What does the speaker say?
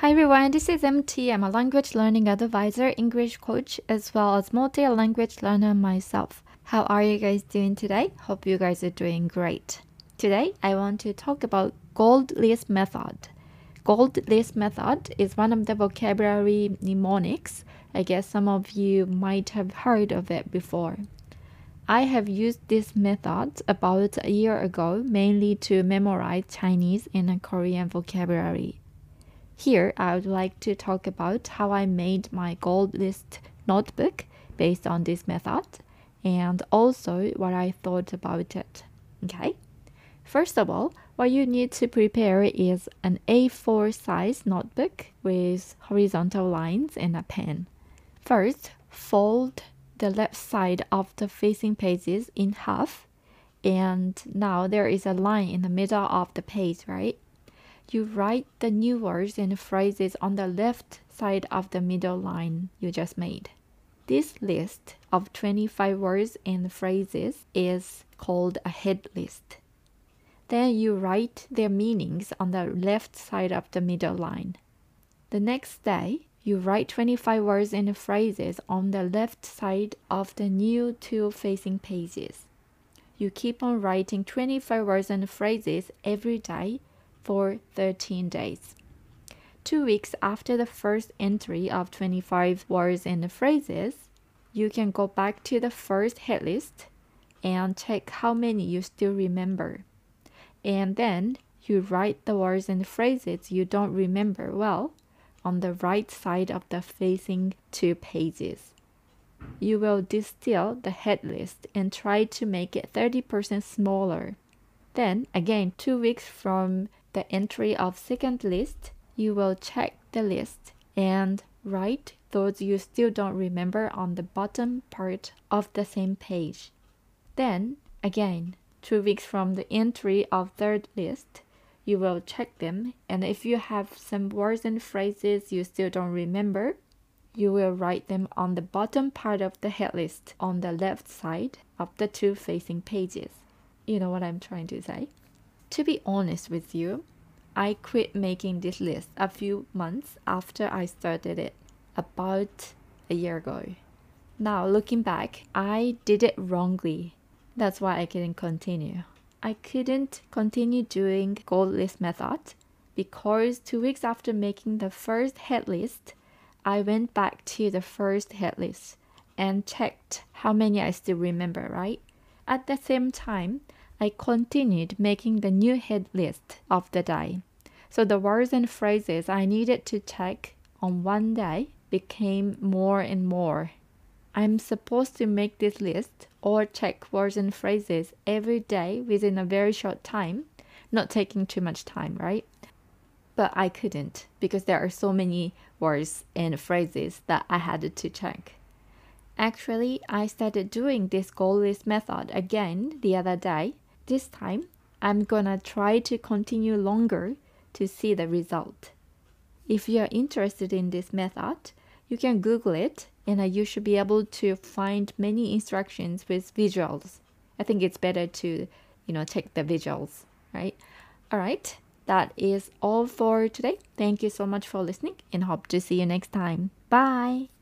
Hi everyone, this is MT. I'm a language learning advisor, English coach, as well as multi-language learner myself. How are you guys doing today? Hope you guys are doing great. Today, I want to talk about gold list method. Gold list method is one of the vocabulary mnemonics. I guess some of you might have heard of it before. I have used this method about a year ago mainly to memorize Chinese and Korean vocabulary. Here, I would like to talk about how I made my gold list notebook based on this method and also what I thought about it. Okay? First of all, what you need to prepare is an A4 size notebook with horizontal lines and a pen. First, fold the left side of the facing pages in half and now there is a line in the middle of the page, right? You write the new words and phrases on the left side of the middle line you just made. This list of 25 words and phrases is called a head list. Then you write their meanings on the left side of the middle line. The next day, you write 25 words and phrases on the left side of the new two facing pages. You keep on writing 25 words and phrases every day for 13 days. Two weeks after the first entry of 25 words and phrases, you can go back to the first head list and check how many you still remember. And then you write the words and phrases you don't remember well on the right side of the facing two pages. You will distill the head list and try to make it 30% smaller. Then, again, two weeks from the entry of second list, you will check the list and write those you still don't remember on the bottom part of the same page. Then, again, two weeks from the entry of third list, you will check them and if you have some words and phrases you still don't remember, you will write them on the bottom part of the head list on the left side of the two facing pages. You know what I'm trying to say? To be honest with you, I quit making this list a few months after I started it, about a year ago. Now, looking back, I did it wrongly. That's why I couldn't continue. I couldn't continue doing gold list method because two weeks after making the first head list, I went back to the first head list and checked how many I still remember, right? At the same time, I continued making the new head list of the day. So the words and phrases I needed to check on one day became more and more. I'm supposed to make this list or check words and phrases every day within a very short time, not taking too much time, right? But I couldn't because there are so many words and phrases that I had to check. Actually, I started doing this gold list method again the other day this time, I'm gonna try to continue longer to see the result. If you are interested in this method, you can Google it and you should be able to find many instructions with visuals. I think it's better to, you know, check the visuals, right? All right, that is all for today. Thank you so much for listening and hope to see you next time. Bye.